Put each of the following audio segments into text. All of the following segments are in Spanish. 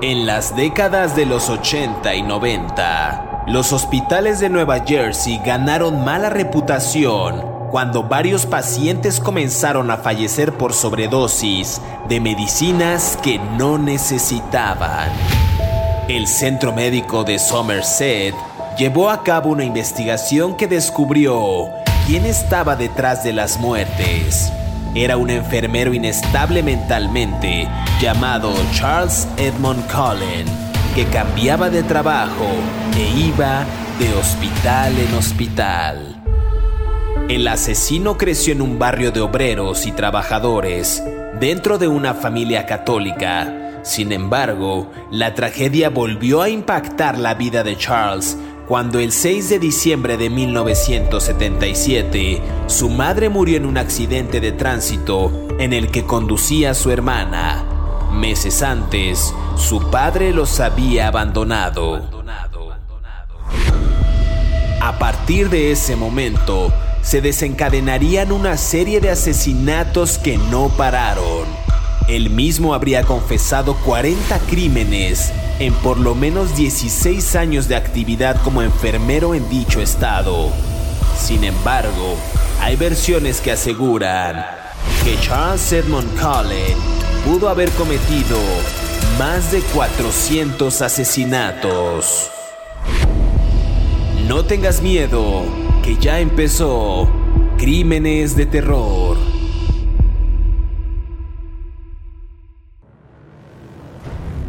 En las décadas de los 80 y 90, los hospitales de Nueva Jersey ganaron mala reputación cuando varios pacientes comenzaron a fallecer por sobredosis de medicinas que no necesitaban. El Centro Médico de Somerset llevó a cabo una investigación que descubrió quién estaba detrás de las muertes era un enfermero inestable mentalmente llamado Charles Edmond Cullen, que cambiaba de trabajo e iba de hospital en hospital. El asesino creció en un barrio de obreros y trabajadores, dentro de una familia católica. Sin embargo, la tragedia volvió a impactar la vida de Charles cuando el 6 de diciembre de 1977 su madre murió en un accidente de tránsito en el que conducía a su hermana. Meses antes, su padre los había abandonado. A partir de ese momento, se desencadenarían una serie de asesinatos que no pararon. Él mismo habría confesado 40 crímenes en por lo menos 16 años de actividad como enfermero en dicho estado. Sin embargo, hay versiones que aseguran que Charles Edmond Cullen pudo haber cometido más de 400 asesinatos. No tengas miedo, que ya empezó Crímenes de Terror.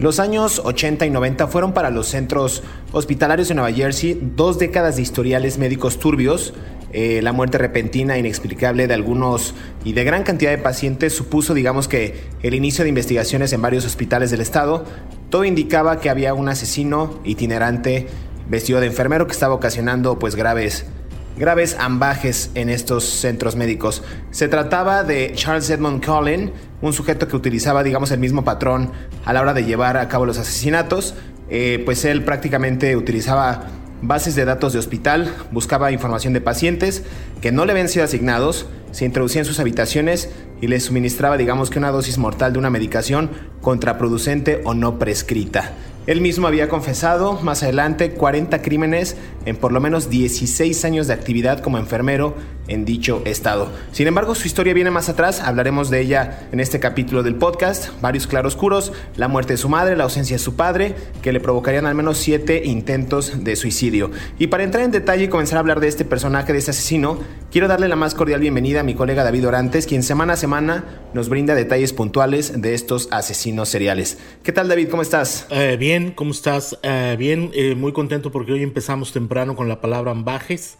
Los años 80 y 90 fueron para los centros hospitalarios de Nueva Jersey dos décadas de historiales médicos turbios eh, la muerte repentina e inexplicable de algunos y de gran cantidad de pacientes supuso, digamos que, el inicio de investigaciones en varios hospitales del estado. Todo indicaba que había un asesino itinerante vestido de enfermero que estaba ocasionando pues graves graves ambajes en estos centros médicos. Se trataba de Charles Edmond Cullen, un sujeto que utilizaba, digamos, el mismo patrón a la hora de llevar a cabo los asesinatos. Eh, pues él prácticamente utilizaba bases de datos de hospital, buscaba información de pacientes que no le habían sido asignados, se introducía en sus habitaciones y les suministraba digamos que una dosis mortal de una medicación contraproducente o no prescrita. Él mismo había confesado más adelante 40 crímenes en por lo menos 16 años de actividad como enfermero en dicho estado. Sin embargo, su historia viene más atrás, hablaremos de ella en este capítulo del podcast, varios claroscuros, la muerte de su madre, la ausencia de su padre, que le provocarían al menos 7 intentos de suicidio. Y para entrar en detalle y comenzar a hablar de este personaje, de este asesino, quiero darle la más cordial bienvenida a mi colega David Orantes, quien semana a semana nos brinda detalles puntuales de estos asesinos seriales. ¿Qué tal David? ¿Cómo estás? Eh, bien, ¿cómo estás? Eh, bien, eh, muy contento porque hoy empezamos temprano con la palabra ambajes.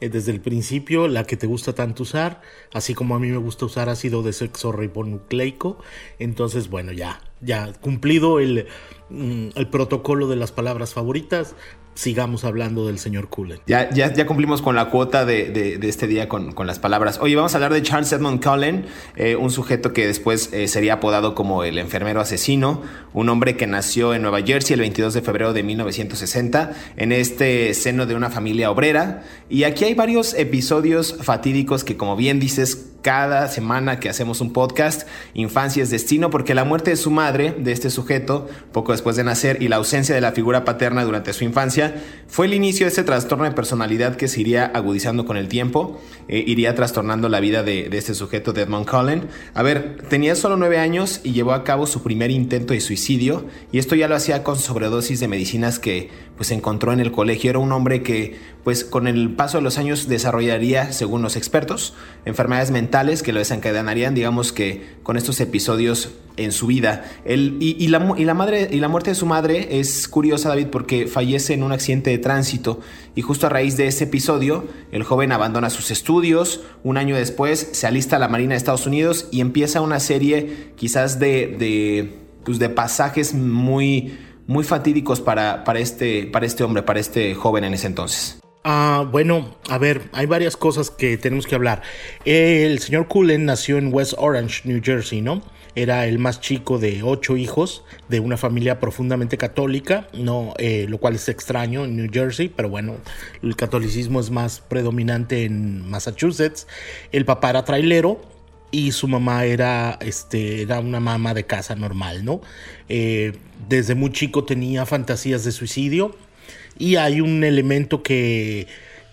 desde el principio, la que te gusta tanto usar, así como a mí me gusta usar ácido de sexo ribonucleico. Entonces, bueno, ya, ya cumplido el, mm, el protocolo de las palabras favoritas, sigamos hablando del señor Cullen. Ya, ya, ya cumplimos con la cuota de, de, este día con, con, las palabras. Oye, vamos a hablar de Charles Edmund Cullen, eh, un sujeto que después eh, sería apodado como el enfermero asesino, un hombre que nació en Nueva Jersey el 22 de febrero de 1960, en este seno de una familia obrera. Y aquí hay varios episodios fatídicos que, como bien dices, cada semana que hacemos un podcast, Infancia es Destino, porque la muerte de su madre, de este sujeto, poco después de nacer, y la ausencia de la figura paterna durante su infancia, fue el inicio de ese trastorno de personalidad que se iría agudizando con el tiempo, eh, iría trastornando la vida de, este sujeto, de Edmond Cullen. A ver, tenía solo nueve años y llevó a cabo su primer intento de suicidio, y esto ya lo hacía con sobredosis de medicinas que pues encontró en el colegio. Era un hombre que pues con el paso de los años desarrollaría, según los expertos, enfermedades mentales que lo desencadenarían, digamos que con estos episodios en su vida. y, la, y, la, madre, y la muerte de su madre es curiosa, David, porque fallece en un accidente de tránsito y justo a raíz de ese episodio, el joven abandona sus estudios, un año después se alista a la Marina de Estados Unidos y empieza una serie quizás de, de, pues de pasajes muy, muy fatídicos para, para, este, para este hombre, para este joven en ese entonces. Ah, bueno, a ver, hay varias cosas que tenemos que hablar. El señor Cullen nació en West Orange, New Jersey, ¿no? Era el más chico de ocho hijos de una familia profundamente católica, no, eh, lo cual es extraño en New Jersey, pero bueno, el catolicismo es más predominante en Massachusetts. El papá era trailero y su mamá era, este, era una mamá de casa normal, ¿no? Eh, desde muy chico tenía fantasías de suicidio y hay un elemento que,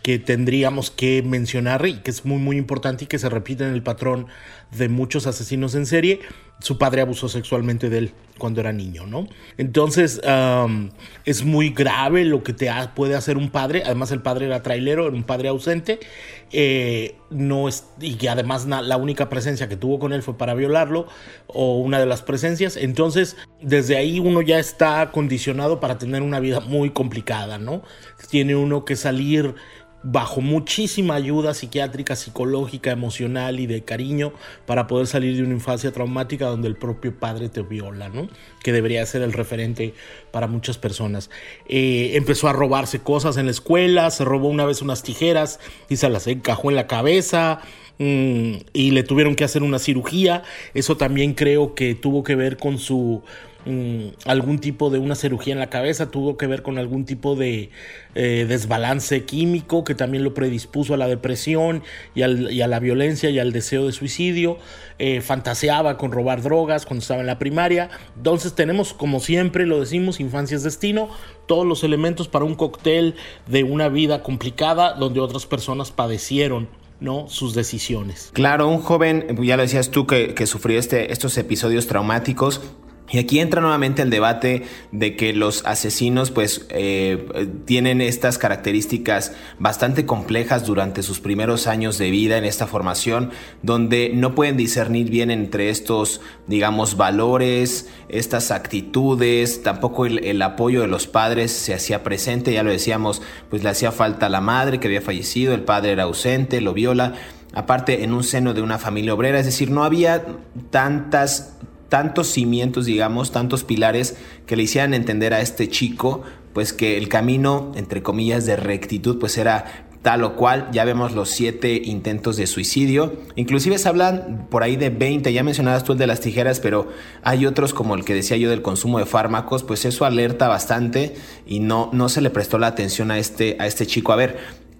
que tendríamos que mencionar y que es muy muy importante y que se repite en el patrón de muchos asesinos en serie, su padre abusó sexualmente de él cuando era niño, ¿no? Entonces es muy grave lo que te puede hacer un padre, además el padre era trailero, era un padre ausente, eh, no y además la única presencia que tuvo con él fue para violarlo, o una de las presencias, entonces desde ahí uno ya está condicionado para tener una vida muy complicada, ¿no? Tiene uno que salir bajo muchísima ayuda psiquiátrica, psicológica, emocional y de cariño para poder salir de una infancia traumática donde el propio padre te viola, ¿no? Que debería ser el referente para muchas personas. Eh, empezó a robarse cosas en la escuela, se robó una vez unas tijeras y se las encajó en la cabeza. Mm, y le tuvieron que hacer una cirugía. Eso también creo que tuvo que ver con su Mm, algún tipo de una cirugía en la cabeza, tuvo que ver con algún tipo de eh, desbalance químico que también lo predispuso a la depresión y, a la violencia y al deseo de suicidio. Eh, fantaseaba con robar drogas cuando estaba en la primaria. Entonces tenemos, como siempre lo decimos, infancia es destino, todos los elementos para un cóctel de una vida complicada donde otras personas padecieron ¿no? sus decisiones. Claro, un joven, ya lo decías tú, que, que sufrió este, estos episodios traumáticos, y aquí entra nuevamente el debate de que los asesinos pues eh, tienen estas características bastante complejas durante sus primeros años de vida en esta formación, donde no pueden discernir bien entre estos, digamos, valores, estas actitudes, tampoco el, el apoyo de los padres se hacía presente, ya lo decíamos, pues le hacía falta a la madre que había fallecido, el padre era ausente, lo viola, aparte en un seno de una familia obrera, es decir, no había tantas tantos cimientos, digamos, tantos pilares que le hicieran entender a este chico, pues que el camino, entre comillas, de rectitud, pues era tal o cual. Ya vemos los siete intentos de suicidio. Inclusive se hablan por ahí de 20, ya mencionabas tú el de las tijeras, pero hay otros como el que decía yo del consumo de fármacos, pues eso alerta bastante y no, no se le prestó la atención a este, a este chico. A ver,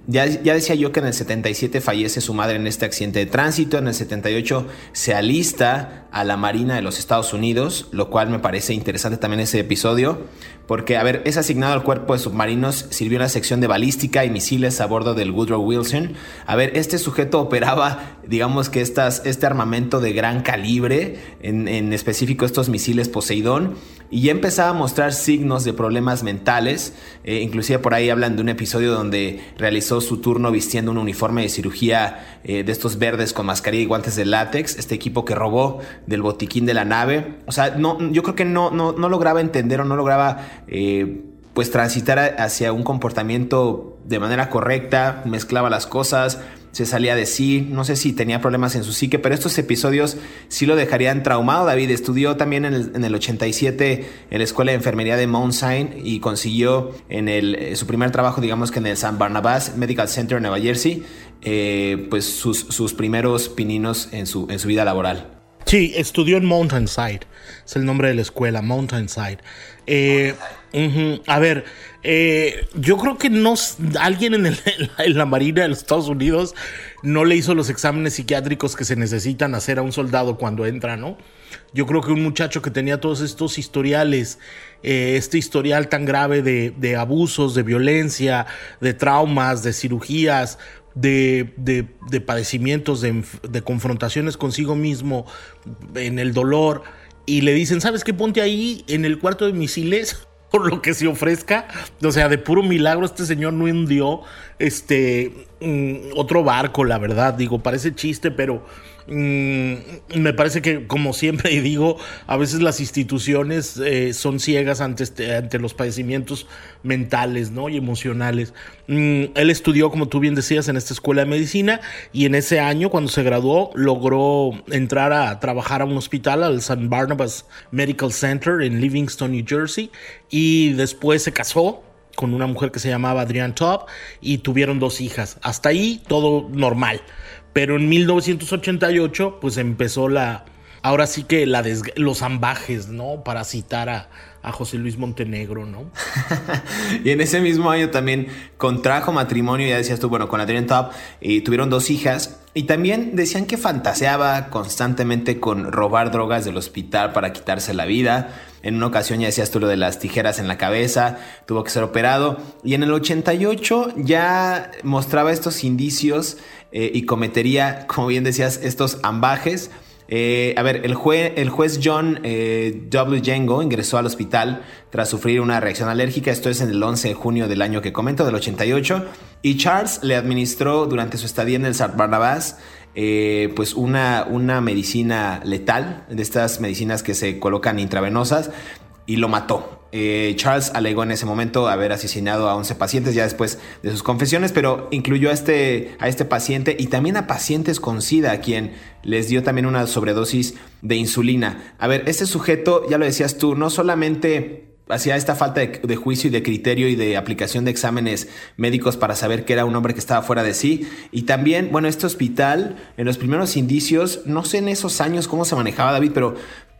ya, decía yo que en el 77 fallece su madre en este accidente de tránsito, en el 78 se alista a la Marina de los Estados Unidos, lo cual me parece interesante también ese episodio, porque, a ver, es asignado al cuerpo de submarinos, sirvió en la sección de balística y misiles a bordo del Woodrow Wilson. A ver, este sujeto operaba, digamos que estas, este armamento de gran calibre, en, en específico estos misiles Poseidón, y ya empezaba a mostrar signos de problemas mentales, eh, inclusive por ahí hablan de un episodio donde realizó su turno vistiendo un uniforme de cirugía eh, de estos verdes con mascarilla y guantes de látex, este equipo que robó del botiquín de la nave, o sea, no, yo creo que no, no, no lograba entender o no lograba... Eh, pues transitar hacia un comportamiento de manera correcta, mezclaba las cosas, se salía de sí, no sé si tenía problemas en su psique, pero estos episodios sí lo dejarían traumado. David estudió también en el, 87 en la Escuela de Enfermería de Mount Sinai y consiguió en el, eh, su primer trabajo, digamos que en el San Barnabas Medical Center en Nueva Jersey, eh, pues sus, sus primeros pininos en su, en su vida laboral. Sí, estudió en Mountainside. Es el nombre de la escuela, Mountainside. Eh, a ver, eh, yo creo que no alguien en, la Marina de los Estados Unidos no le hizo los exámenes psiquiátricos que se necesitan hacer a un soldado cuando entra, ¿no? Yo creo que un muchacho que tenía todos estos historiales, eh, este historial tan grave de, abusos, de violencia, de traumas, de cirugías, de, de, padecimientos, de, de, confrontaciones consigo mismo, en el dolor, y le dicen, ¿sabes qué? Ponte ahí en el cuarto de misiles por lo que se ofrezca. O sea, de puro milagro este señor no hundió este mm, otro barco, la verdad. Digo, parece chiste, pero Mm, me parece que, como siempre digo, a veces las instituciones eh, son ciegas ante, este, ante los padecimientos mentales ¿no? y emocionales. Mm, él estudió, como tú bien decías, en esta escuela de medicina y en ese año, cuando se graduó, logró entrar a trabajar a un hospital, al St. Barnabas Medical Center en Livingston, New Jersey, y después se casó con una mujer que se llamaba Adrienne Top y tuvieron dos hijas. Hasta ahí todo normal. Pero en 1988, pues empezó la. Ahora sí que la los ambajes, ¿no? Para citar a, José Luis Montenegro, ¿no? y en ese mismo año también contrajo matrimonio, ya decías tú, bueno, con Adrienne Top, y tuvieron dos hijas. Y también decían que fantaseaba constantemente con robar drogas del hospital para quitarse la vida. En una ocasión ya decías tú lo de las tijeras en la cabeza, tuvo que ser operado. Y en el 88 ya mostraba estos indicios eh, y cometería, como bien decías, estos ambajes. Eh, a ver, el, el juez John eh, W. Jengo ingresó al hospital tras sufrir una reacción alérgica. Esto es en el 11 de junio del año que comento, del 88. Y Charles le administró durante su estadía en el St. Barnabas pues una, una medicina letal, de estas medicinas que se colocan intravenosas, y lo mató. Eh, Charles alegó en ese momento haber asesinado a 11 pacientes ya después de sus confesiones, pero incluyó a este, a este paciente y también a pacientes con SIDA, a quien les dio también una sobredosis de insulina. A ver, este sujeto, ya lo decías tú, no solamente hacía esta falta de, de, juicio y de criterio y de aplicación de exámenes médicos para saber que era un hombre que estaba fuera de sí. Y también, bueno, este hospital, en los primeros indicios, no sé en esos años cómo se manejaba David, pero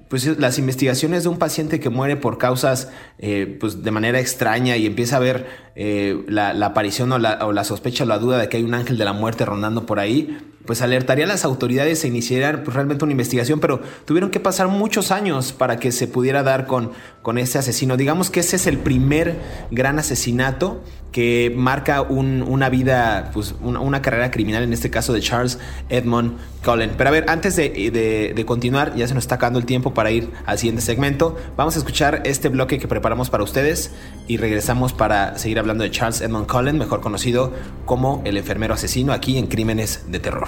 pues las investigaciones de un paciente que muere por causas eh, pues de manera extraña y empieza a ver eh, la, aparición o la, o la, sospecha o la duda de que hay un ángel de la muerte rondando por ahí, pues alertaría a las autoridades e iniciarían pues, realmente una investigación, pero tuvieron que pasar muchos años para que se pudiera dar con, con ese asesino. Digamos que ese es el primer gran asesinato que marca una vida, pues una, carrera criminal, en este caso de Charles Edmond Cullen. Pero a ver, antes de, de, continuar, ya se nos está acabando el tiempo para ir al siguiente segmento, vamos a escuchar este bloque que preparamos para ustedes y regresamos para seguir hablando de Charles Edmond Cullen, mejor conocido como el enfermero asesino aquí en Crímenes de Terror.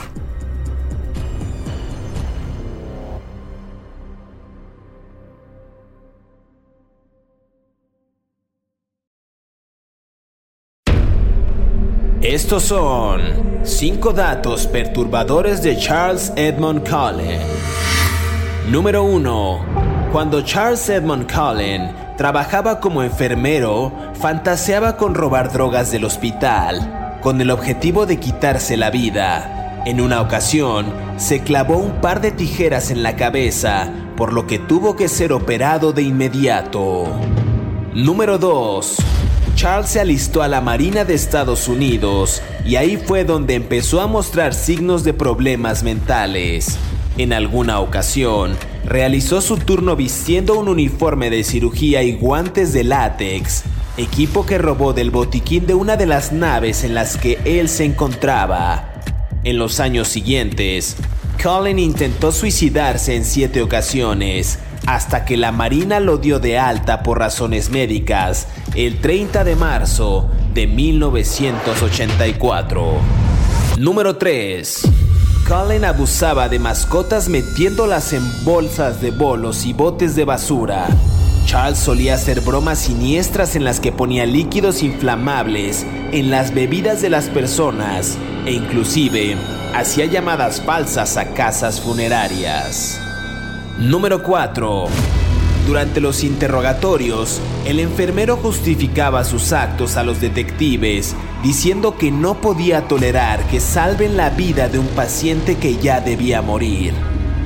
Estos son 5 datos perturbadores de Charles Edmond Cullen. Número 1. Cuando Charles Edmond Cullen trabajaba como enfermero, fantaseaba con robar drogas del hospital, con el objetivo de quitarse la vida. En una ocasión, se clavó un par de tijeras en la cabeza, por lo que tuvo que ser operado de inmediato. Número 2. Charles se alistó a la Marina de Estados Unidos y ahí fue donde empezó a mostrar signos de problemas mentales. En alguna ocasión, realizó su turno vistiendo un uniforme de cirugía y guantes de látex, equipo que robó del botiquín de una de las naves en las que él se encontraba. En los años siguientes, Colin intentó suicidarse en siete ocasiones, hasta que la Marina lo dio de alta por razones médicas el 30 de marzo de 1984. Número 3. Colin abusaba de mascotas metiéndolas en bolsas de bolos y botes de basura. Charles solía hacer bromas siniestras en las que ponía líquidos inflamables en las bebidas de las personas e inclusive hacía llamadas falsas a casas funerarias. Número 4. Durante los interrogatorios, el enfermero justificaba sus actos a los detectives, diciendo que no podía tolerar que salven la vida de un paciente que ya debía morir.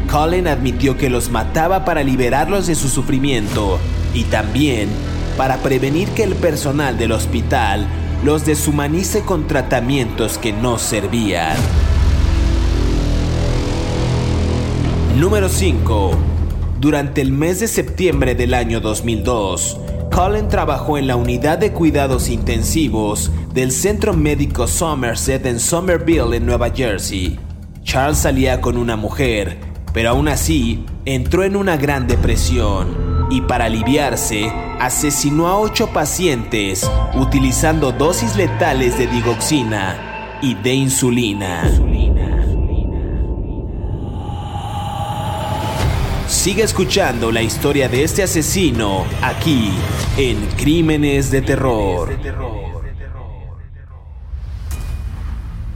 Colin admitió que los mataba para liberarlos de su sufrimiento y también para prevenir que el personal del hospital los deshumanice con tratamientos que no servían. Número 5. Durante el mes de septiembre del año 2002, Colin trabajó en la unidad de cuidados intensivos del Centro Médico Somerset en Somerville, en Nueva Jersey. Charles salía con una mujer, pero aún así entró en una gran depresión y para aliviarse asesinó a ocho pacientes utilizando dosis letales de digoxina y de insulina. Sigue escuchando la historia de este asesino aquí en Crímenes de Terror.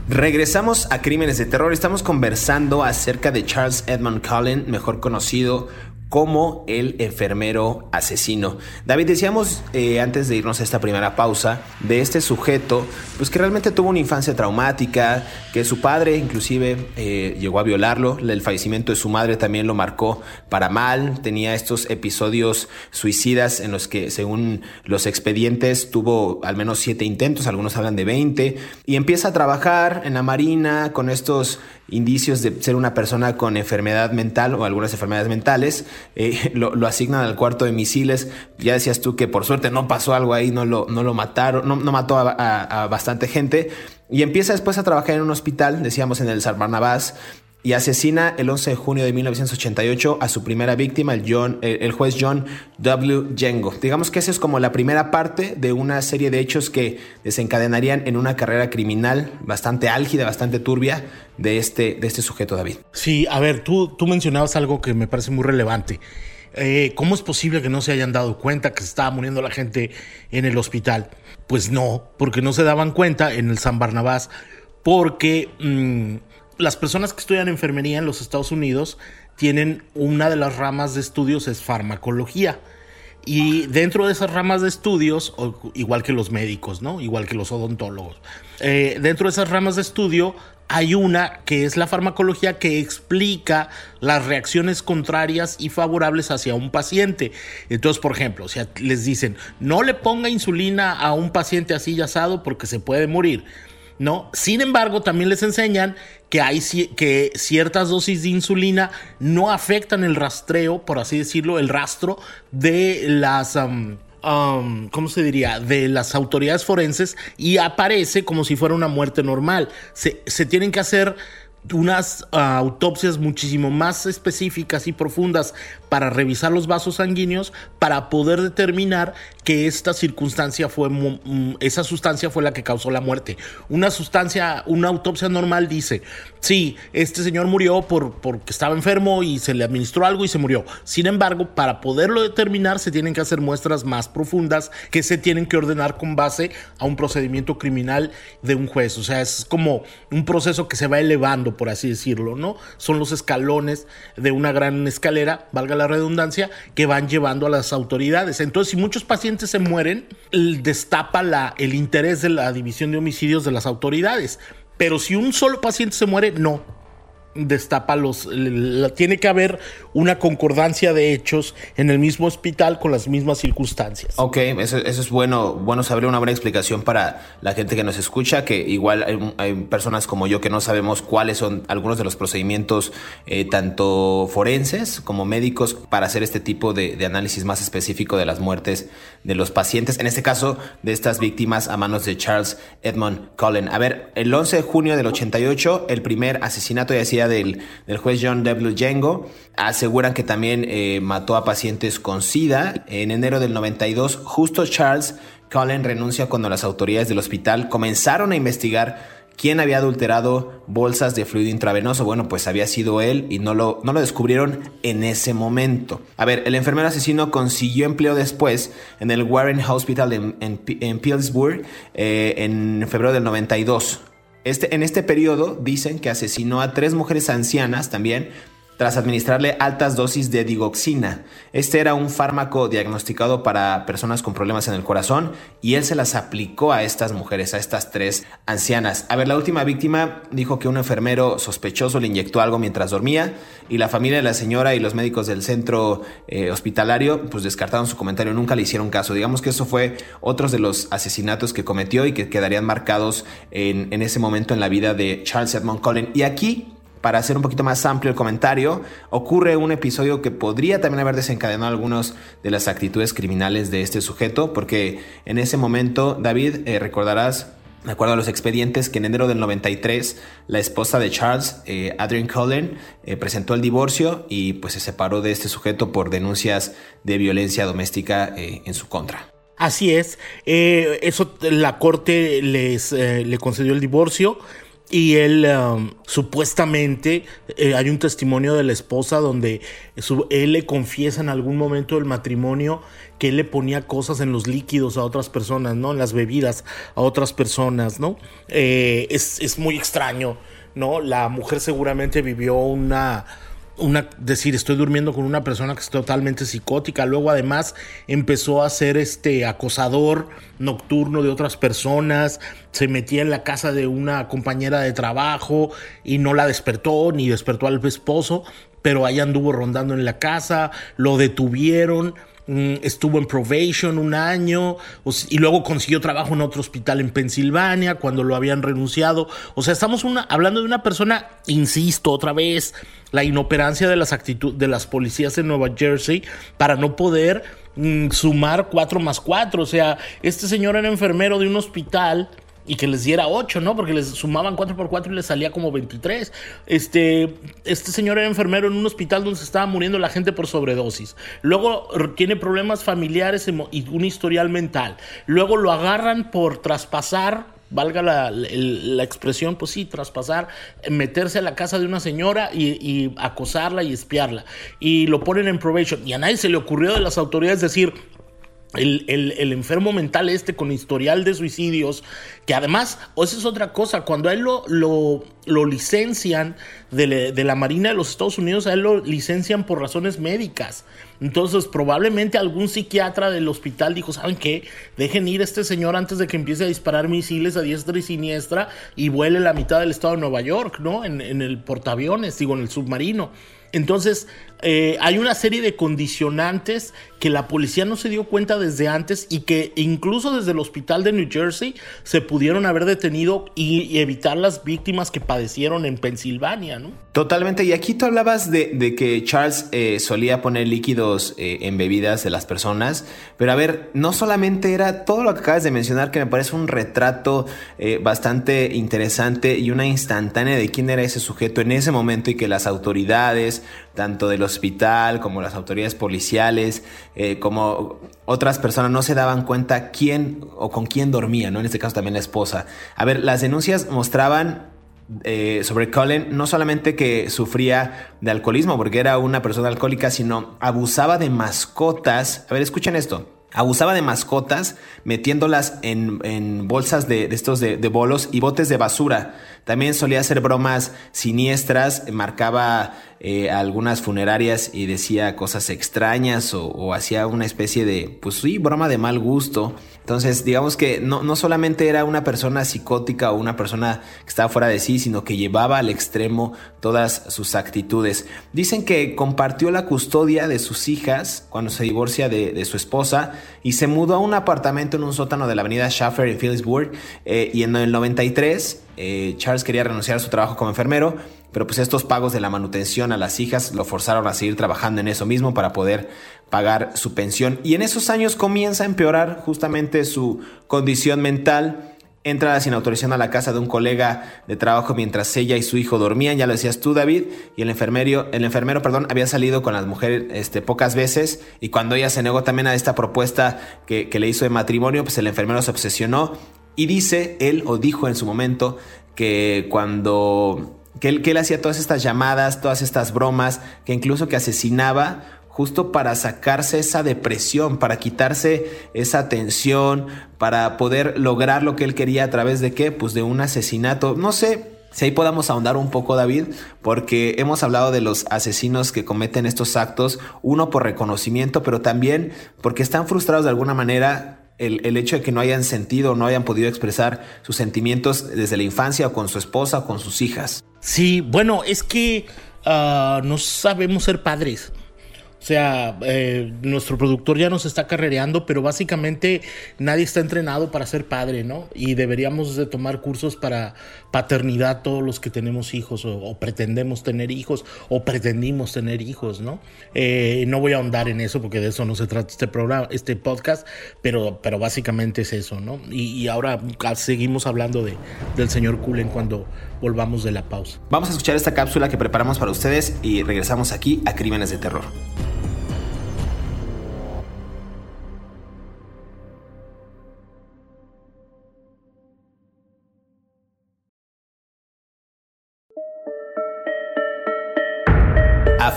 Regresamos a Crímenes de Terror. Estamos conversando acerca de Charles Edmund Cullen, mejor conocido como el enfermero asesino. David, decíamos eh, antes de irnos a esta primera pausa de este sujeto, pues que realmente tuvo una infancia traumática, que su padre inclusive eh, llegó a violarlo, el fallecimiento de su madre también lo marcó para mal, tenía estos episodios suicidas en los que según los expedientes tuvo al menos siete intentos, algunos hablan de 20, y empieza a trabajar en la marina con estos indicios de ser una persona con enfermedad mental o algunas enfermedades mentales, eh, lo, asignan al cuarto de misiles. Ya decías tú que por suerte no pasó algo ahí, no lo, no lo mataron, no, no mató a, bastante gente. Y empieza después a trabajar en un hospital, decíamos en el San Barnabás, y asesina el 11 de junio de 1988 a su primera víctima, el, el, juez John W. Jengo. Digamos que esa es como la primera parte de una serie de hechos que desencadenarían en una carrera criminal bastante álgida, bastante turbia de este, de este sujeto, David. Sí, a ver, tú, tú mencionabas algo que me parece muy relevante. Eh, ¿Cómo es posible que no se hayan dado cuenta que se estaba muriendo la gente en el hospital? Pues no, porque no se daban cuenta en el San Barnabás, porque... Mm, las personas que estudian enfermería en los Estados Unidos tienen una de las ramas de estudios es farmacología. Y dentro de esas ramas de estudios, igual que los médicos, ¿no? Igual que los odontólogos, eh, dentro de esas ramas de estudio hay una que es la farmacología que explica las reacciones contrarias y favorables hacia un paciente. Entonces, por ejemplo, si les dicen, no le ponga insulina a un paciente así asado porque se puede morir. ¿No? Sin embargo, también les enseñan que hay que ciertas dosis de insulina no afectan el rastreo, por así decirlo, el rastro de las ¿cómo se diría? De las autoridades forenses y aparece como si fuera una muerte normal. Se, se tienen que hacer unas ah, autopsias muchísimo más específicas y profundas para revisar los vasos sanguíneos para poder determinar que esta circunstancia fue mm, esa sustancia fue la que causó la muerte. Una sustancia, una autopsia normal dice, sí, este señor murió por, porque estaba enfermo y se le administró algo y se murió. Sin embargo, para poderlo determinar se tienen que hacer muestras más profundas que se tienen que ordenar con base a un procedimiento criminal de un juez. O sea, es como un proceso que se va elevando por así decirlo, ¿no? Son los escalones de una gran escalera, valga la redundancia, que van llevando a las autoridades. Entonces, si muchos pacientes se mueren, destapa el interés de la división de homicidios de las autoridades. Pero si un solo paciente se muere, no destapa los... tiene que haber una concordancia de hechos en el mismo hospital con las mismas circunstancias. Ok, eso, es bueno, bueno saber una buena explicación para la gente que nos escucha, que igual hay, personas como yo que no sabemos cuáles son algunos de los procedimientos, eh, tanto forenses como médicos, para hacer este tipo de, análisis más específico de las muertes de los pacientes, en este caso de estas víctimas a manos de Charles Edmund Cullen. A ver, el 11 de junio del 88, el primer asesinato ya del, juez John W. Jengo. Aseguran que también eh, mató a pacientes con SIDA. En enero del 92, justo Charles Cullen renuncia cuando las autoridades del hospital comenzaron a investigar quién había adulterado bolsas de fluido intravenoso. Bueno, pues había sido él y no lo, no lo descubrieron en ese momento. A ver, el enfermero asesino consiguió empleo después en el Warren Hospital en, en, Pittsburgh eh, en febrero del 92. Este, en este periodo dicen que asesinó a tres mujeres ancianas también tras administrarle altas dosis de digoxina. Este era un fármaco diagnosticado para personas con problemas en el corazón y él se las aplicó a estas mujeres, a estas tres ancianas. A ver, la última víctima dijo que un enfermero sospechoso le inyectó algo mientras dormía y la familia de la señora y los médicos del centro eh, hospitalario pues descartaron su comentario, nunca le hicieron caso. Digamos que eso fue otros de los asesinatos que cometió y que quedarían marcados en, en ese momento en la vida de Charles Edmond Cullen. Y aquí para hacer un poquito más amplio el comentario, ocurre un episodio que podría también haber desencadenado algunas de las actitudes criminales de este sujeto, porque en ese momento, David, eh, recordarás, de acuerdo a los expedientes, que en enero del 93 la esposa de Charles, eh, Adrienne Cullen, eh, presentó el divorcio y pues se separó de este sujeto por denuncias de violencia doméstica en su contra. Así es, eso la corte les le concedió el divorcio y él um, supuestamente eh, hay un testimonio de la esposa donde él le confiesa en algún momento del matrimonio que él le ponía cosas en los líquidos a otras personas, ¿no? En las bebidas a otras personas, ¿no? Eh, es, es muy extraño, ¿no? La mujer seguramente vivió una una, decir, estoy durmiendo con una persona que es totalmente psicótica. Luego, además, empezó a ser este acosador nocturno de otras personas. Se metía en la casa de una compañera de trabajo y no la despertó, ni despertó al esposo, pero ahí anduvo rondando en la casa. Lo detuvieron Mm, estuvo en probation un año y luego consiguió trabajo en otro hospital en Pensilvania cuando lo habían renunciado. O sea, estamos hablando de una persona, insisto otra vez, la inoperancia de las actitudes de las policías en Nueva Jersey para no poder mm, sumar cuatro más cuatro. O sea, este señor era enfermero de un hospital y que les diera 8, ¿no? Porque les sumaban 4 por 4 y les salía como 23. Este, este señor era enfermero en un hospital donde se estaba muriendo la gente por sobredosis. Luego tiene problemas familiares y un historial mental. Luego lo agarran por traspasar valga la, expresión, pues sí, traspasar, meterse a la casa de una señora y, y, acosarla y espiarla. Y lo ponen en probation. Y a nadie se le ocurrió de las autoridades decir, el, enfermo mental este con historial de suicidios, que además, o esa es otra cosa, cuando a él lo, lo, licencian de, de, la Marina de los Estados Unidos, a él lo licencian por razones médicas. Entonces, probablemente algún psiquiatra del hospital dijo, ¿saben qué? Dejen ir a este señor antes de que empiece a disparar misiles a diestra y siniestra y vuele la mitad del estado de Nueva York, ¿no? En, en el portaaviones, digo, en el submarino. Entonces, eh, hay una serie de condicionantes que la policía no se dio cuenta desde antes y que incluso desde el hospital de New Jersey se pudieron haber detenido y, evitar las víctimas que padecieron en Pensilvania, ¿no? Totalmente. Y aquí tú hablabas de, que Charles eh, solía poner líquidos eh, en bebidas de las personas, pero a ver, no solamente era todo lo que acabas de mencionar, que me parece un retrato bastante interesante y una instantánea de quién era ese sujeto en ese momento y que las autoridades, tanto del hospital como las autoridades policiales, eh, como otras personas no se daban cuenta quién o con quién dormía, ¿no? En este caso también la esposa. A ver, las denuncias mostraban eh, sobre Cullen no solamente que sufría de alcoholismo, porque era una persona alcohólica, sino abusaba de mascotas. A ver, escuchen esto. Abusaba de mascotas metiéndolas en, bolsas de, estos de, de, bolos y botes de basura. También solía hacer bromas siniestras, marcaba eh, algunas funerarias y decía cosas extrañas o, hacía una especie de, pues sí, broma de mal gusto. Entonces, digamos que no, no solamente era una persona psicótica o una persona que estaba fuera de sí, sino que llevaba al extremo todas sus actitudes. Dicen que compartió la custodia de sus hijas cuando se divorcia de, su esposa y se mudó a un apartamento en un sótano de la avenida Schaffer en Phillipsburg eh, y en el 93 eh, Charles quería renunciar a su trabajo como enfermero pero pues estos pagos de la manutención a las hijas lo forzaron a seguir trabajando en eso mismo para poder pagar su pensión. Y en esos años comienza a empeorar justamente su condición mental. Entra sin autorización a la casa de un colega de trabajo mientras ella y su hijo dormían, ya lo decías tú David, y el enfermero, el enfermero perdón, había salido con las mujeres este, pocas veces y cuando ella se negó también a esta propuesta que, que le hizo de matrimonio, pues el enfermero se obsesionó y dice, él o dijo en su momento, que cuando que él, hacía todas estas llamadas, todas estas bromas, que incluso que asesinaba justo para sacarse esa depresión, para quitarse esa tensión, para poder lograr lo que él quería a través de qué? Pues de un asesinato. No sé, si ahí podamos ahondar un poco, David, porque hemos hablado de los asesinos que cometen estos actos, uno por reconocimiento, pero también porque están frustrados de alguna manera. El, hecho de que no hayan sentido o no hayan podido expresar sus sentimientos desde la infancia o con su esposa o con sus hijas. Sí, bueno, es que ah, no sabemos ser padres. O sea, eh, nuestro productor ya nos está carrereando, pero básicamente nadie está entrenado para ser padre, ¿no? Y deberíamos de tomar cursos para paternidad todos los que tenemos hijos o, pretendemos tener hijos o pretendimos tener hijos, ¿no? Eh, no voy a ahondar en eso porque de eso no se trata este programa, este podcast, pero, pero básicamente es eso, ¿no? Y, ahora seguimos hablando de, del señor Cullen cuando volvamos de la pausa. Vamos a escuchar esta cápsula que preparamos para ustedes y regresamos aquí a Crímenes de Terror.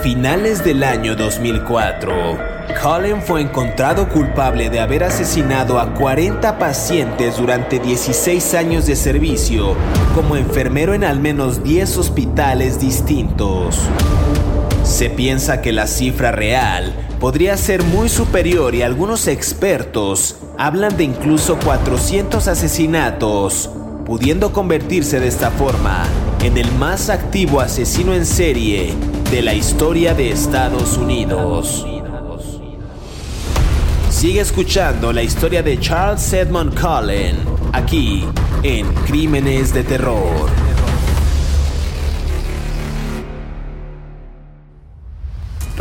Finales del año 2004, Cullen fue encontrado culpable de haber asesinado a 40 pacientes durante 16 años de servicio como enfermero en al menos 10 hospitales distintos. Se piensa que la cifra real podría ser muy superior y algunos expertos hablan de incluso 400 asesinatos, pudiendo convertirse de esta forma en el más activo asesino en serie de la historia de Estados Unidos. Sigue escuchando la historia de Charles Edmund Cullen aquí en Crímenes de Terror.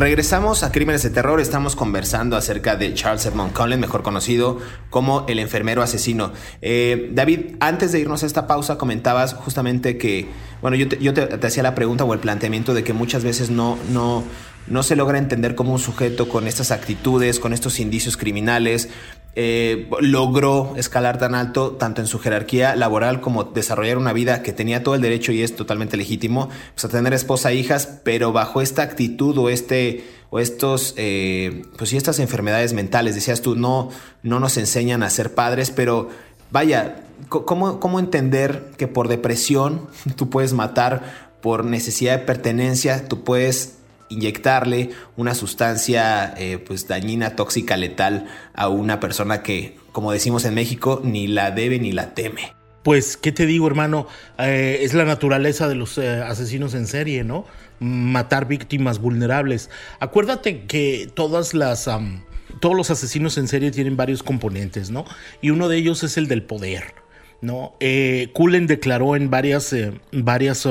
Regresamos a Crímenes de Terror, estamos conversando acerca de Charles Edmund Cullen, mejor conocido como el enfermero asesino. Eh, David, antes de irnos a esta pausa comentabas justamente que, bueno, yo, te, hacía la pregunta o el planteamiento de que muchas veces no, no, no se logra entender cómo un sujeto con estas actitudes, con estos indicios criminales, eh, logró escalar tan alto, tanto en su jerarquía laboral como desarrollar una vida que tenía todo el derecho y es totalmente legítimo, pues a tener esposa e hijas, pero bajo esta actitud o este o estos, eh, pues y estas enfermedades mentales, decías tú, no, no nos enseñan a ser padres, pero vaya, ¿cómo, ¿cómo entender que por depresión tú puedes matar, por necesidad de pertenencia, tú puedes inyectarle una sustancia eh, pues dañina, tóxica, letal a una persona que, como decimos en México, ni la debe ni la teme. Pues, ¿qué te digo, hermano? Eh, es la naturaleza de los eh, asesinos en serie, ¿no? Matar víctimas vulnerables. Acuérdate que todas las... todos los asesinos en serie tienen varios componentes, ¿no? Y uno de ellos es el del poder, ¿no? Cullen declaró en varias, varias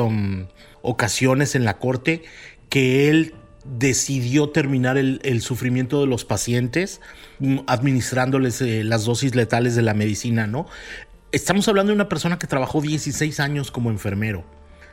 ocasiones en la corte que él decidió terminar el, sufrimiento de los pacientes mm, administrándoles eh, las dosis letales de la medicina, ¿no? Estamos hablando de una persona que trabajó 16 años como enfermero.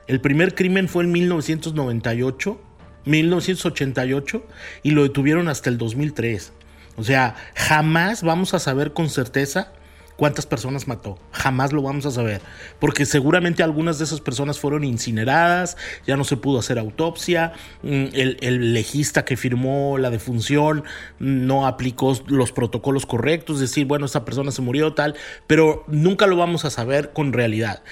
El primer crimen fue en 1998, 1988 y lo detuvieron hasta el 2003. O sea, jamás vamos a saber con certeza cuántas personas mató. Jamás lo vamos a saber. Porque seguramente algunas de esas personas fueron incineradas, ya no se pudo hacer autopsia, mm, el, legista que firmó la defunción no aplicó los protocolos correctos, decir, bueno, esa persona se murió tal, pero nunca lo vamos a saber con realidad.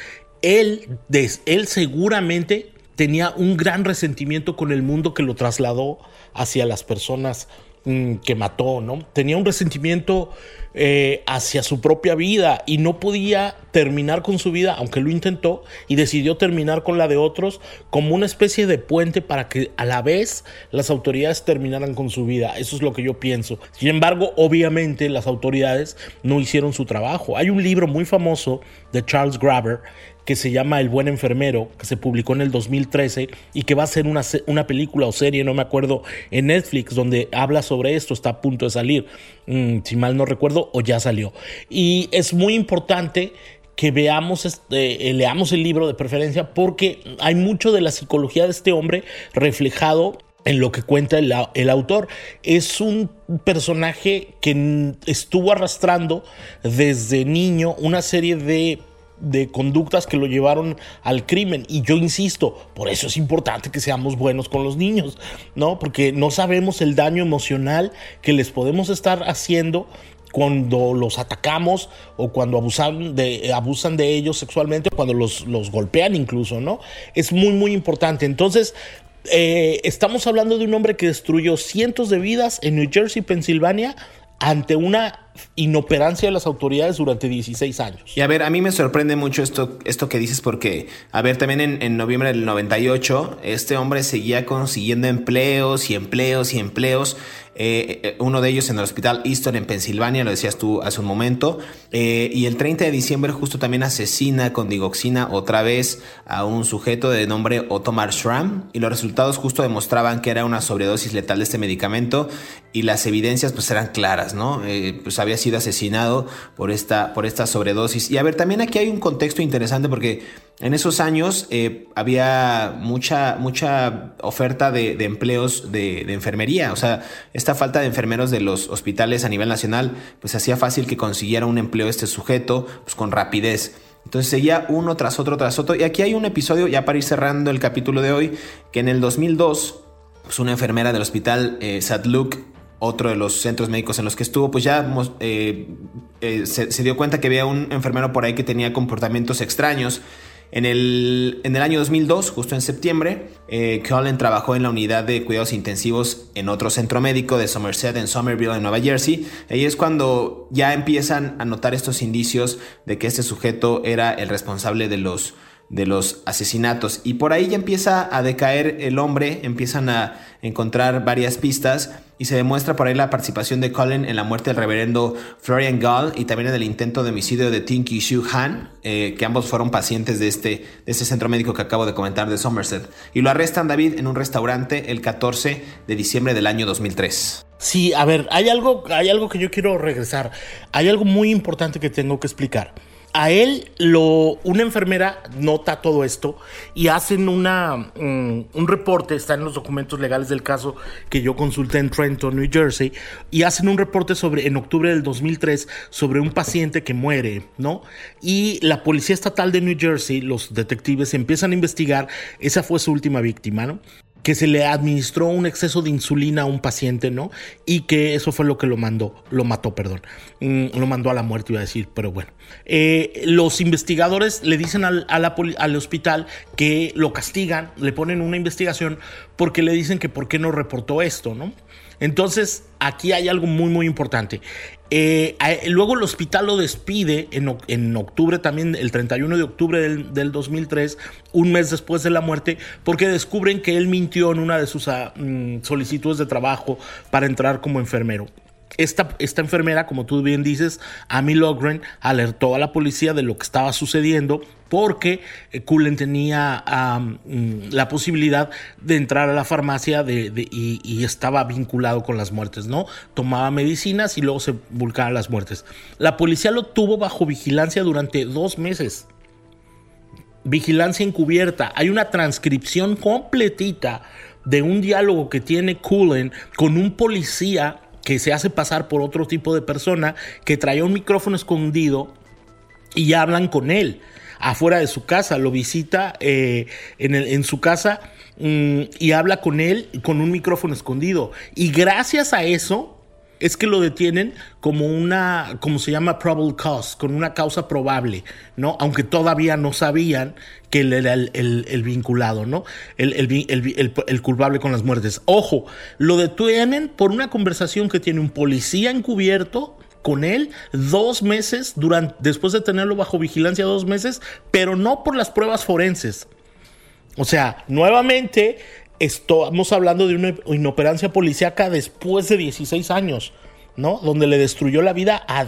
Él, él seguramente tenía un gran resentimiento con el mundo que lo trasladó hacia las personas mm, que mató, ¿no? Tenía un resentimiento eh, hacia su propia vida y no podía terminar con su vida, aunque lo intentó, y decidió terminar con la de otros como una especie de puente para que a la vez las autoridades terminaran con su vida. Eso es lo que yo pienso. Sin embargo, obviamente las autoridades no hicieron su trabajo. Hay un libro muy famoso de Charles Graver que se llama El buen enfermero, que se publicó en el 2013 y que va a ser una, una película o serie, no me acuerdo, en Netflix, donde habla sobre esto, está a punto de salir, mm, si mal no recuerdo, o ya salió. Y es muy importante que veamos, este, eh, leamos el libro de preferencia, porque hay mucho de la psicología de este hombre reflejado en lo que cuenta el, el, autor. Es un personaje que estuvo arrastrando desde niño una serie de de conductas que lo llevaron al crimen. Y yo insisto, por eso es importante que seamos buenos con los niños, ¿no? Porque no sabemos el daño emocional que les podemos estar haciendo cuando los atacamos o cuando abusan de, abusan de ellos sexualmente cuando los, los golpean incluso, ¿no? Es muy, muy importante. Entonces, eh, estamos hablando de un hombre que destruyó cientos de vidas en New Jersey, Pensilvania, ante una inoperancia de las autoridades durante 16 años. Y a ver, a mí me sorprende mucho esto, esto que dices porque, a ver, también en, noviembre del 98, este hombre seguía consiguiendo empleos y empleos y empleos. Eh, eh, uno de ellos en el hospital Easton en Pensilvania, lo decías tú hace un momento. Eh, y el 30 de diciembre justo también asesina con digoxina otra vez a un sujeto de nombre Ottomar Schramm. Y los resultados justo demostraban que era una sobredosis letal de este medicamento y las evidencias pues eran claras, ¿no? pues había sido asesinado por esta, por esta sobredosis. Y a ver, también aquí hay un contexto interesante porque en esos años eh, había mucha, mucha oferta de, empleos de, enfermería. O sea, esta falta de enfermeros de los hospitales a nivel nacional, pues hacía fácil que consiguiera un empleo este sujeto, pues con rapidez. Entonces seguía uno tras otro tras otro. Y aquí hay un episodio, ya para ir cerrando el capítulo de hoy, que en el 2002, pues una enfermera del hospital eh, Sadluk otro de los centros médicos en los que estuvo, pues ya eh, eh, se, dio cuenta que había un enfermero por ahí que tenía comportamientos extraños. En el, en el año 2002, justo en septiembre, eh, trabajó en la unidad de cuidados intensivos en otro centro médico de Somerset, en Somerville, en Nueva Jersey. Ahí es cuando ya empiezan a notar estos indicios de que este sujeto era el responsable de los de los asesinatos. Y por ahí ya empieza a decaer el hombre, empiezan a encontrar varias pistas y se demuestra por ahí la participación de Colin en la muerte del reverendo Florian Gall y también en el intento de homicidio de Tinky Shu Han, eh, que ambos fueron pacientes de este, de este centro médico que acabo de comentar de Somerset. Y lo arrestan David en un restaurante el 14 de diciembre del año 2003. Sí, a ver, hay algo, hay algo que yo quiero regresar. Hay algo muy importante que tengo que explicar a él lo, una enfermera nota todo esto y hacen una, mm, un reporte, está en los documentos legales del caso que yo consulté en Trenton, New Jersey, y hacen un reporte sobre, en octubre del 2003 sobre un paciente que muere, ¿no? Y la Policía Estatal de New Jersey, los detectives empiezan a investigar, esa fue su última víctima, ¿no? Que se le administró un exceso de insulina a un paciente, ¿no? Y que eso fue lo que lo mandó, lo mató, perdón, mm, lo mandó a la muerte, iba a decir, pero bueno. Eh, los investigadores le dicen al, al hospital que lo castigan, le ponen una investigación porque le dicen que por qué no reportó esto, ¿no? Entonces, aquí hay algo muy, muy importante. Eh, luego el hospital lo despide en, octubre también, el 31 de octubre del, 2003, un mes después de la muerte, porque descubren que él mintió en una de sus ah, mm, solicitudes de trabajo para entrar como enfermero. Esta, esta, enfermera, como tú bien dices, Amy Logren, alertó a la policía de lo que estaba sucediendo porque eh, Cullen tenía mm, la posibilidad de entrar a la farmacia y, estaba vinculado con las muertes, ¿no? Tomaba medicinas y luego se volcaban las muertes. La policía lo tuvo bajo vigilancia durante dos meses. Vigilancia encubierta. Hay una transcripción completita de un diálogo que tiene Cullen con un policía que se hace pasar por otro tipo de persona que trae un micrófono escondido y hablan con él afuera de su casa, lo visita eh, en, su casa mm, y habla con él con un micrófono escondido. Y gracias a eso es que lo detienen como una, como se llama, probable cause, con una causa probable, ¿no? Aunque todavía no sabían que él era el, vinculado, ¿no? El, el, culpable con las muertes. Ojo, lo detienen por una conversación que tiene un policía encubierto con él dos meses, durante, después de tenerlo bajo vigilancia dos meses, pero no por las pruebas forenses. O sea, nuevamente estamos hablando de una inoperancia policíaca después de 16 años, ¿no? Donde le destruyó la vida a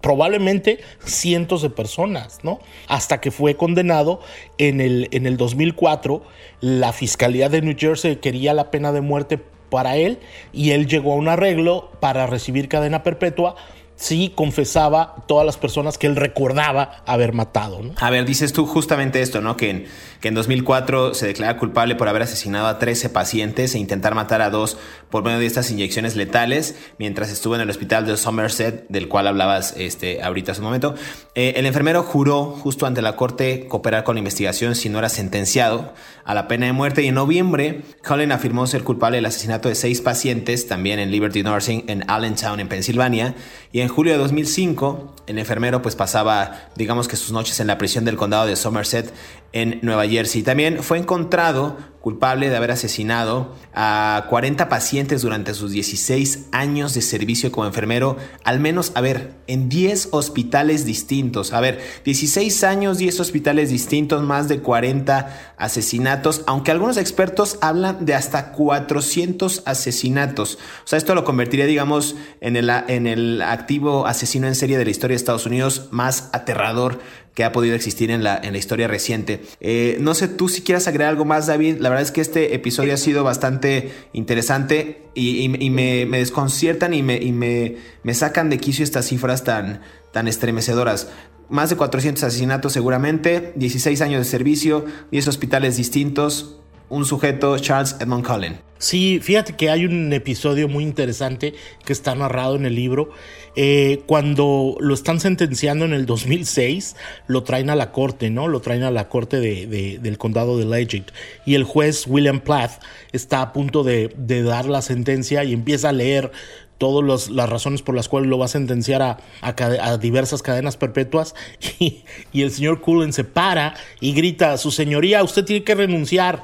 probablemente cientos de personas, ¿no? Hasta que fue condenado en el, en el 2004, la Fiscalía de New Jersey quería la pena de muerte para él y él llegó a un arreglo para recibir cadena perpetua sí confesaba todas las personas que él recordaba haber matado. A ver, dices tú justamente esto, ¿no? Que en, que en 2004 se declara culpable por haber asesinado a 13 pacientes e intentar matar a dos por medio de estas inyecciones letales mientras estuvo en el hospital de Somerset, del cual hablabas este, ahorita hace un momento. Eh, el enfermero juró justo ante la corte cooperar con la investigación si no era sentenciado a la pena de muerte y en noviembre Cullen afirmó ser culpable del asesinato de seis pacientes también en Liberty Nursing en Allentown, en Pensilvania, y en julio de 2005, el enfermero pues pasaba, digamos que sus noches en la prisión del condado de Somerset en Nueva Jersey. También fue encontrado culpable de haber asesinado a 40 pacientes durante sus 16 años de servicio como enfermero, al menos, a ver, en 10 hospitales distintos. A ver, 16 años, 10 hospitales distintos, más de 40 asesinatos, aunque algunos expertos hablan de hasta 400 asesinatos. O sea, esto lo convertiría, digamos, en el, en el activo asesino en serie de la historia de Estados Unidos más aterrador que ha podido existir en la, en la historia reciente. Eh, no sé tú si quieras agregar algo más, David. La verdad es que este episodio ha sido bastante interesante y, me, desconciertan y, me, me, sacan de quicio estas cifras tan, tan estremecedoras. Más de 400 asesinatos seguramente, 16 años de servicio, 10 hospitales distintos, un sujeto, Charles Edmond Cullen. Sí, fíjate que hay un episodio muy interesante que está narrado en el libro. Eh, cuando lo están sentenciando en el 2006, lo traen a la corte, ¿no? Lo traen a la corte de, del condado de Leggett. Y el juez William Plath está a punto de, dar la sentencia y empieza a leer todas las razones por las cuales lo va a sentenciar a, a, diversas cadenas perpetuas y, y, el señor Cullen se para y grita, su señoría, usted tiene que renunciar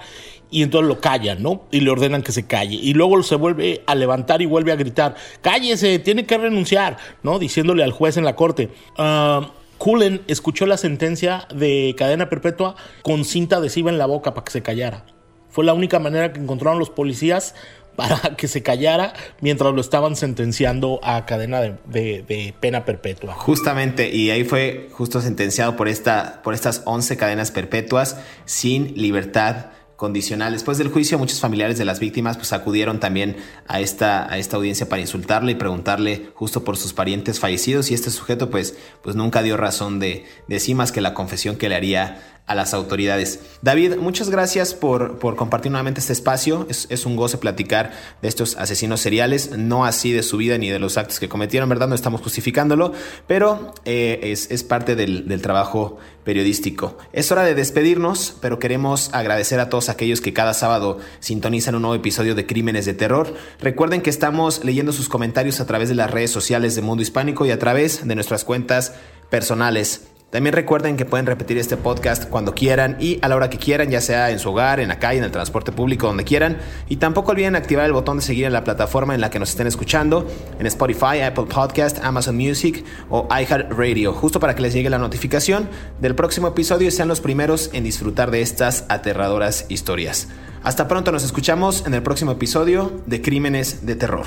y entonces lo callan, ¿no? Y le ordenan que se calle. Y luego se vuelve a levantar y vuelve a gritar, cállese, tiene que renunciar, ¿no? Diciéndole al juez en la corte. Uh, Cullen escuchó la sentencia de cadena perpetua con cinta adhesiva en la boca para que se callara. Fue la única manera que encontraron los policías para que se callara mientras lo estaban sentenciando a cadena de, de, pena perpetua. Justamente, y ahí fue justo sentenciado por, esta, por estas 11 cadenas perpetuas sin libertad condicional. Después del juicio, muchos familiares de las víctimas pues, acudieron también a esta, a esta audiencia para insultarle y preguntarle justo por sus parientes fallecidos y este sujeto pues, pues nunca dio razón de, de sí más que la confesión que le haría a las autoridades. David, muchas gracias por, por compartir nuevamente este espacio. Es, un goce platicar de estos asesinos seriales, no así de su vida ni de los actos que cometieron, ¿verdad? No estamos justificándolo, pero eh, es, es, parte del, del trabajo periodístico. Es hora de despedirnos, pero queremos agradecer a todos aquellos que cada sábado sintonizan un nuevo episodio de Crímenes de Terror. Recuerden que estamos leyendo sus comentarios a través de las redes sociales de Mundo Hispánico y a través de nuestras cuentas personales. También recuerden que pueden repetir este podcast cuando quieran y a la hora que quieran, ya sea en su hogar, en la calle, en el transporte público, donde quieran. Y tampoco olviden activar el botón de seguir en la plataforma en la que nos estén escuchando, en Spotify, Apple Podcast, Amazon Music o iHeartRadio, justo para que les llegue la notificación del próximo episodio y sean los primeros en disfrutar de estas aterradoras historias. Hasta pronto, nos escuchamos en el próximo episodio de Crímenes de Terror.